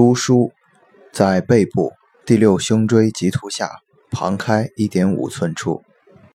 督枢在背部第六胸椎棘突下旁开一点五寸处。